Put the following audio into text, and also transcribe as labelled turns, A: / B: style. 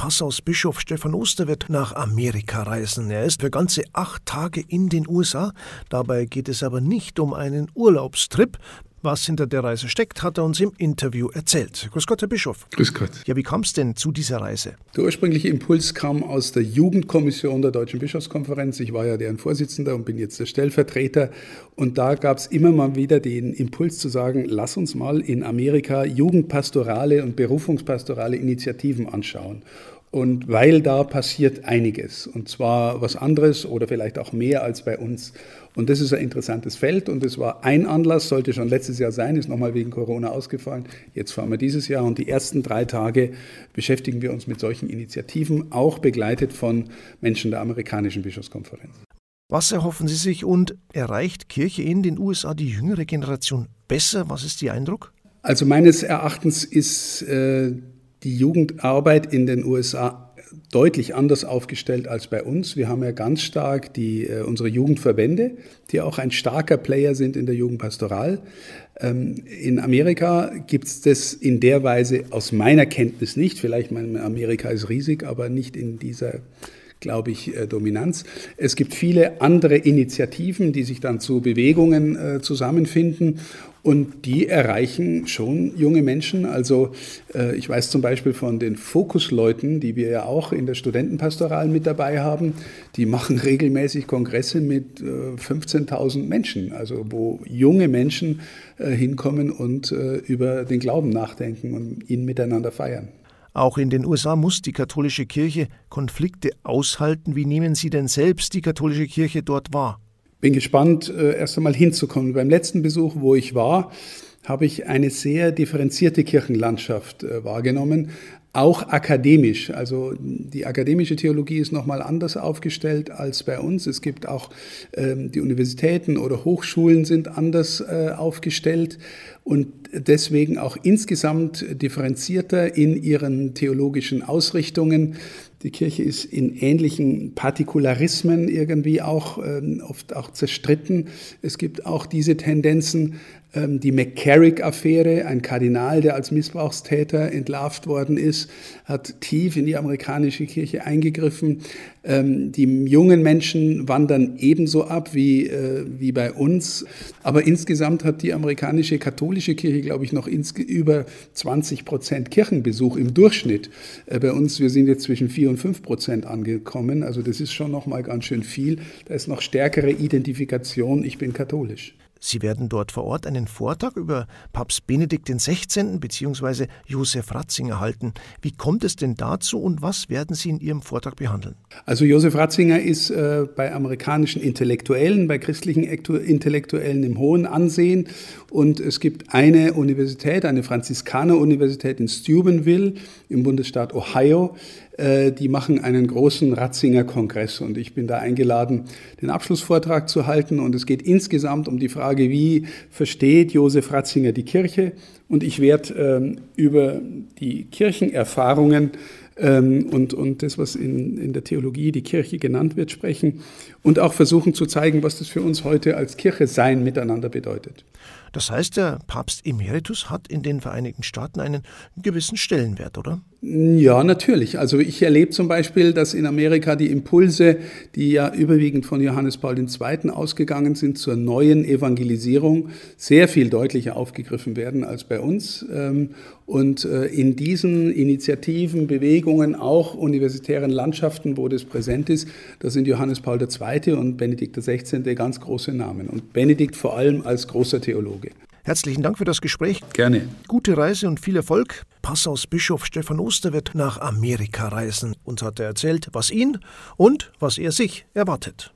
A: Passaus Bischof Stefan Oster wird nach Amerika reisen. Er ist für ganze acht Tage in den USA. Dabei geht es aber nicht um einen Urlaubstrip. Was hinter der Reise steckt, hat er uns im Interview erzählt. Grüß Gott, Herr Bischof.
B: Grüß Gott.
A: Ja, wie kam es denn zu dieser Reise?
B: Der ursprüngliche Impuls kam aus der Jugendkommission der Deutschen Bischofskonferenz. Ich war ja deren Vorsitzender und bin jetzt der Stellvertreter. Und da gab es immer mal wieder den Impuls zu sagen, lass uns mal in Amerika jugendpastorale und berufungspastorale Initiativen anschauen. Und weil da passiert einiges, und zwar was anderes oder vielleicht auch mehr als bei uns. Und das ist ein interessantes Feld und es war ein Anlass, sollte schon letztes Jahr sein, ist nochmal wegen Corona ausgefallen. Jetzt fahren wir dieses Jahr und die ersten drei Tage beschäftigen wir uns mit solchen Initiativen, auch begleitet von Menschen der amerikanischen Bischofskonferenz.
A: Was erhoffen Sie sich und erreicht Kirche in den USA die jüngere Generation besser? Was ist Ihr Eindruck?
B: Also meines Erachtens ist äh, die Jugendarbeit in den USA deutlich anders aufgestellt als bei uns. Wir haben ja ganz stark die, äh, unsere Jugendverbände, die auch ein starker Player sind in der Jugendpastoral. Ähm, in Amerika gibt es das in der Weise aus meiner Kenntnis nicht. Vielleicht, Amerika ist riesig, aber nicht in dieser glaube ich, äh, Dominanz. Es gibt viele andere Initiativen, die sich dann zu Bewegungen äh, zusammenfinden und die erreichen schon junge Menschen. Also äh, ich weiß zum Beispiel von den Fokusleuten, die wir ja auch in der Studentenpastoral mit dabei haben, die machen regelmäßig Kongresse mit 15.000 Menschen, also wo junge Menschen hinkommen und über den Glauben nachdenken und ihn miteinander feiern.
A: Auch in den USA muss die katholische Kirche Konflikte aushalten. Wie nehmen Sie denn selbst die katholische Kirche dort wahr?
B: Bin gespannt, äh, erst einmal hinzukommen. Beim letzten Besuch, wo ich war, habe ich eine sehr differenzierte Kirchenlandschaft äh, wahrgenommen auch akademisch. Also die akademische Theologie ist nochmal anders aufgestellt als bei uns. Es gibt auch ähm, die Universitäten oder Hochschulen sind anders äh, aufgestellt und deswegen auch insgesamt differenzierter in ihren theologischen Ausrichtungen. Die Kirche ist in ähnlichen Partikularismen irgendwie auch ähm, oft auch zerstritten. Es gibt auch diese Tendenzen, die McCarrick-Affäre, ein Kardinal, der als Missbrauchstäter entlarvt worden ist, hat tief in die amerikanische Kirche eingegriffen. Ähm, die jungen Menschen wandern ebenso ab wie, äh, wie bei uns. Aber insgesamt hat die amerikanische katholische Kirche, glaube ich, noch über 20 Prozent Kirchenbesuch im Durchschnitt. Äh, bei uns, wir sind jetzt zwischen 4 und 5 Prozent angekommen. Also das ist schon noch mal ganz schön viel. Da ist noch stärkere Identifikation, ich bin katholisch.
A: Sie werden dort vor Ort einen Vortrag über Papst Benedikt XVI. bzw. Josef Ratzinger halten. Wie kommt es denn dazu und was werden Sie in Ihrem Vortrag behandeln?
B: Also Josef Ratzinger ist äh, bei amerikanischen Intellektuellen, bei christlichen Intellektuellen im hohen Ansehen und es gibt eine Universität, eine Franziskaner-Universität in Steubenville im Bundesstaat Ohio, äh, die machen einen großen Ratzinger Kongress und ich bin da eingeladen, den Abschlussvortrag zu halten und es geht insgesamt um die Frage, wie versteht Josef Ratzinger die Kirche und ich werde ähm, über die Kirchenerfahrungen ähm, und, und das, was in, in der Theologie die Kirche genannt wird, sprechen und auch versuchen zu zeigen, was das für uns heute als Kirche sein miteinander bedeutet.
A: Das heißt, der Papst Emeritus hat in den Vereinigten Staaten einen gewissen Stellenwert, oder?
B: Ja, natürlich. Also ich erlebe zum Beispiel, dass in Amerika die Impulse, die ja überwiegend von Johannes Paul II. ausgegangen sind, zur neuen Evangelisierung sehr viel deutlicher aufgegriffen werden als bei uns. Ähm, und äh, in diesen Initiativen, Bewegungen, auch universitären Landschaften, wo das präsent ist, da sind Johannes Paul II. und Benedikt XVI. ganz große Namen. Und Benedikt vor allem als großer Theologe.
A: Herzlichen Dank für das Gespräch.
B: Gerne.
A: Gute Reise und viel Erfolg. Passaus Bischof Stefan Oster wird nach Amerika reisen. Uns hat er erzählt, was ihn und was er sich erwartet.